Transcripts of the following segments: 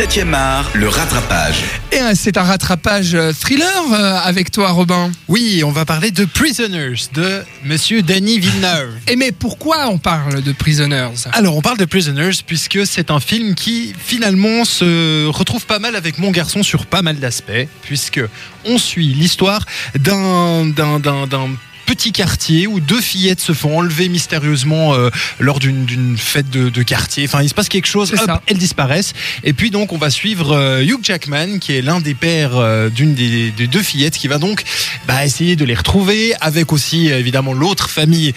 7e art, le rattrapage. Et euh, c'est un rattrapage euh, thriller euh, avec toi, Robin. Oui, on va parler de Prisoners de Monsieur Denis Villeneuve. Et mais pourquoi on parle de Prisoners? Alors, on parle de Prisoners puisque c'est un film qui finalement se retrouve pas mal avec mon garçon sur pas mal d'aspects, puisque on suit l'histoire d'un d'un d'un d'un petit quartier où deux fillettes se font enlever mystérieusement euh, lors d'une fête de, de quartier. Enfin, il se passe quelque chose, hop, elles disparaissent. Et puis donc, on va suivre euh, Hugh Jackman, qui est l'un des pères euh, d'une des, des deux fillettes, qui va donc bah, essayer de les retrouver, avec aussi évidemment l'autre famille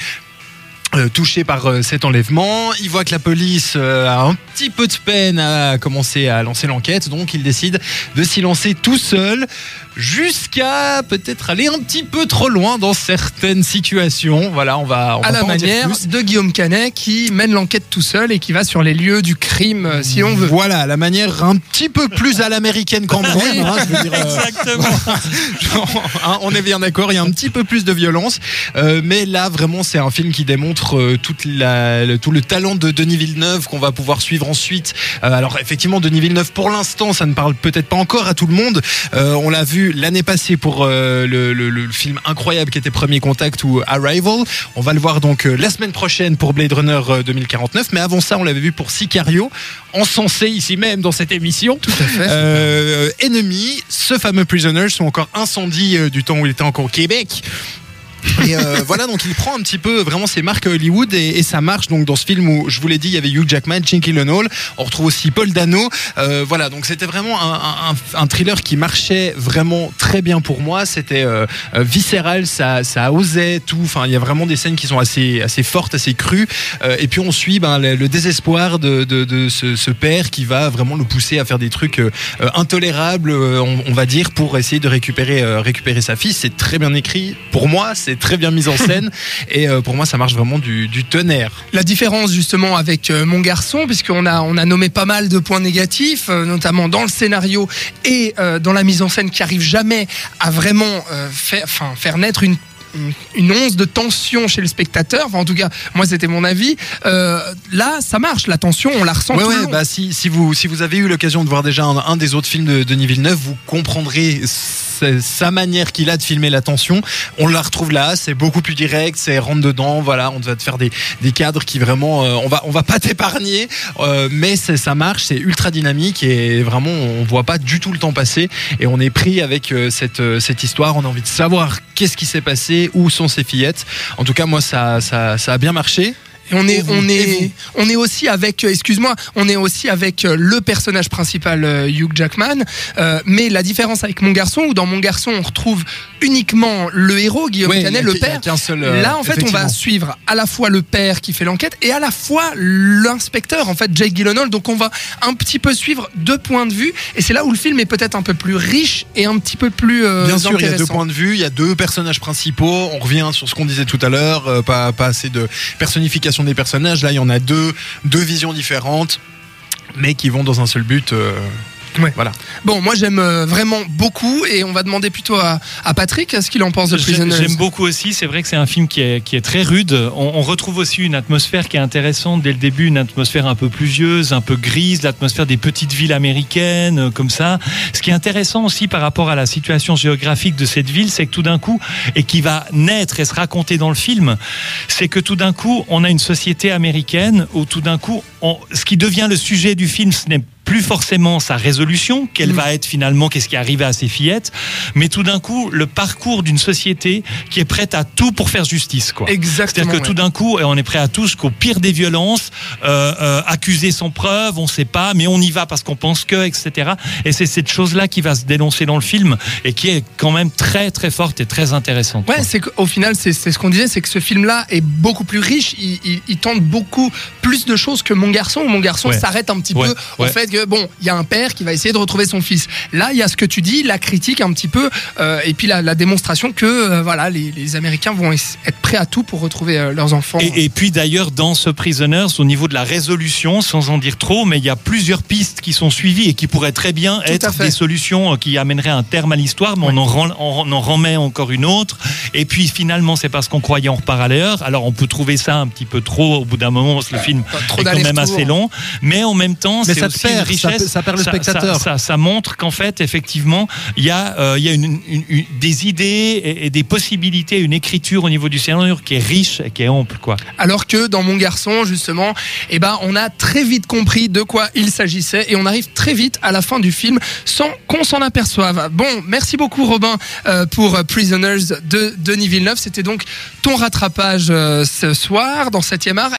touché par cet enlèvement. Il voit que la police a un petit peu de peine à commencer à lancer l'enquête, donc il décide de s'y lancer tout seul jusqu'à peut-être aller un petit peu trop loin dans certaines situations. Voilà, on va, on À va la pas en dire manière plus. de Guillaume Canet qui mène l'enquête tout seul et qui va sur les lieux du crime euh, si on veut. Voilà, la manière un petit peu plus à l'américaine quand même. Oui. hein, je veux dire, euh, Genre, hein, on est bien d'accord, il y a un petit peu plus de violence, Euh, mais là vraiment c'est un film qui démontre euh, toute la, le- tout le talent de Denis Villeneuve qu'on va pouvoir suivre ensuite. Euh, alors effectivement Denis Villeneuve pour l'instant ça ne parle peut-être pas encore à tout le monde. Euh, on l'a vu l'année passée pour euh, le, le- le film incroyable qui était Premier Contact ou Arrival. On va le voir donc euh, la semaine prochaine pour Blade Runner euh, 2049, mais avant ça on l'avait vu pour Sicario, encensé ici même dans cette émission. Tout à fait. Euh, Enemy, ce fameux Prisoners, ou encore Incendie euh, du temps où il était encore au Québec. Et euh, voilà, donc il prend un petit peu vraiment ses marques Hollywood et, ça marche donc dans ce film où je vous l'ai dit, il y avait Hugh Jackman, Jinky Lenall, on retrouve aussi Paul Dano. Euh, voilà, donc c'était vraiment un, thriller qui marchait vraiment très bien pour moi. C'était euh, viscéral, ça, ça osait tout. Enfin, il y a vraiment des scènes qui sont assez, assez fortes, assez crues. Et puis on suit ben, le, désespoir de, ce, père qui va vraiment le pousser à faire des trucs intolérables, on, va dire, pour essayer de récupérer, récupérer sa fille. C'est très bien écrit. Pour moi, c'est très bien mis en scène. et euh, pour moi, ça marche vraiment du, du tonnerre. La différence justement avec euh, mon garçon, puisqu'on a, on a nommé pas mal de points négatifs, euh, notamment dans le scénario et dans la mise en scène qui arrive jamais à vraiment faire, enfin, faire naître une une- once de tension chez le spectateur. Enfin, en tout cas, moi, c'était mon avis. Euh, là, ça marche. La tension, on la ressent Ouais, tout le ouais, long. bah si, si, vous, si vous avez eu l'occasion de voir déjà un, un des autres films de Denis Villeneuve, vous comprendrez sa- manière qu'il a de filmer la tension. On la retrouve là, c'est beaucoup plus direct, c'est rentre dedans, voilà, on va te faire des, des cadres qui vraiment, euh, on va, on va pas t'épargner, euh, mais ça marche, c'est ultra dynamique et vraiment on voit pas du tout le temps passer et on est pris avec euh, cette, cette histoire, on a envie de savoir qu'est-ce qui s'est passé, où sont ces fillettes. En tout cas, moi ça, a bien marché. On est, on est, on est aussi avec, euh, excuse-moi, on est aussi avec euh, le personnage principal euh, Hugh Jackman. Euh, mais la différence avec mon garçon, où dans mon garçon on retrouve uniquement le héros Guillaume Canet, a le père. seul, euh, Là, en fait, on va suivre à la fois le père qui fait l'enquête et à la fois l'inspecteur, en fait, Jake Gyllenhaal. Donc, on va un petit peu suivre deux points de vue. Et c'est là où le film est peut-être un peu plus riche et un petit peu plus euh, Bien sûr, il y a deux points de vue, il y a deux personnages principaux. On revient sur ce qu'on disait tout à l'heure, pas, pas assez de personnification des personnages. Là, il y en a deux, deux visions différentes, mais qui vont dans un seul but. euh, Ouais. Voilà. Bon, moi, j'aime euh, vraiment beaucoup et on va demander plutôt à, à Patrick ce qu'il en pense de Prisoners. J'aime beaucoup aussi. C'est vrai que c'est un film qui est, qui est très rude. On, on retrouve aussi une atmosphère qui est intéressante dès le début, une atmosphère un peu pluvieuse, un peu grise, l'atmosphère des petites villes américaines, euh, comme ça. Ce qui est intéressant aussi par rapport à la situation géographique de cette ville, c'est que tout d'un coup, et qui va naître et se raconter dans le film, c'est que tout d'un coup, on a une société américaine où tout d'un coup, on- ce qui devient le sujet du film, ce n'est plus forcément sa résolution, quelle Mm. va être finalement, qu'est-ce qui est arrivé à ces fillettes, mais tout d'un coup le parcours d'une société qui est prête à tout pour faire justice. Quoi. Exactement. C'est-à-dire que tout d'un coup, on est prêt à tout jusqu'au pire des violences, euh, euh, accuser sans preuve, on sait pas, mais on y va parce qu'on pense que, etc. Et c'est cette chose-là qui va se dénoncer dans le film et qui est quand même très très forte et très intéressante. Ouais, c'est qu'au final, c'est ce qu'on disait, c'est que ce film-là est beaucoup plus riche. Il, il- il tente beaucoup plus de choses que Mon Garçon. où Mon Garçon Ouais. s'arrête un petit Ouais, peu au fait que bon, il y a un père qui va essayer de retrouver son fils. Là, il y a ce que tu dis, la critique un petit peu, euh, et puis la, la démonstration que euh, voilà, les, les Américains vont être prêts à tout pour retrouver euh, leurs enfants. Et, et puis d'ailleurs, dans ce Prisoners, au niveau de la résolution, sans en dire trop, mais il y a plusieurs pistes qui sont suivies et qui pourraient très bien Tout être des solutions qui amèneraient un terme à l'histoire, mais on, en rend- on en remet encore une autre. Et puis finalement, c'est parce qu'on croyait en repart à l'heure. Alors on peut trouver ça un petit peu trop au bout d'un moment, parce que le film est quand même assez long. Mais en même temps, c'est aussi perd ça ça perd le spectateur. Ça, ça montre qu'en fait, effectivement, il y a, euh, il y a une, une- une- des idées et, et des possibilités, une écriture au niveau du scénario qui est riche et qui est ample, quoi. Alors que dans Mon Garçon, justement, eh ben, on a très vite compris de quoi il s'agissait et on arrive très vite à la fin du film sans qu'on s'en aperçoive. Bon, merci beaucoup Robin euh, pour Prisoners de Denis Villeneuve. C'était donc ton rattrapage euh, ce soir dans 7e art.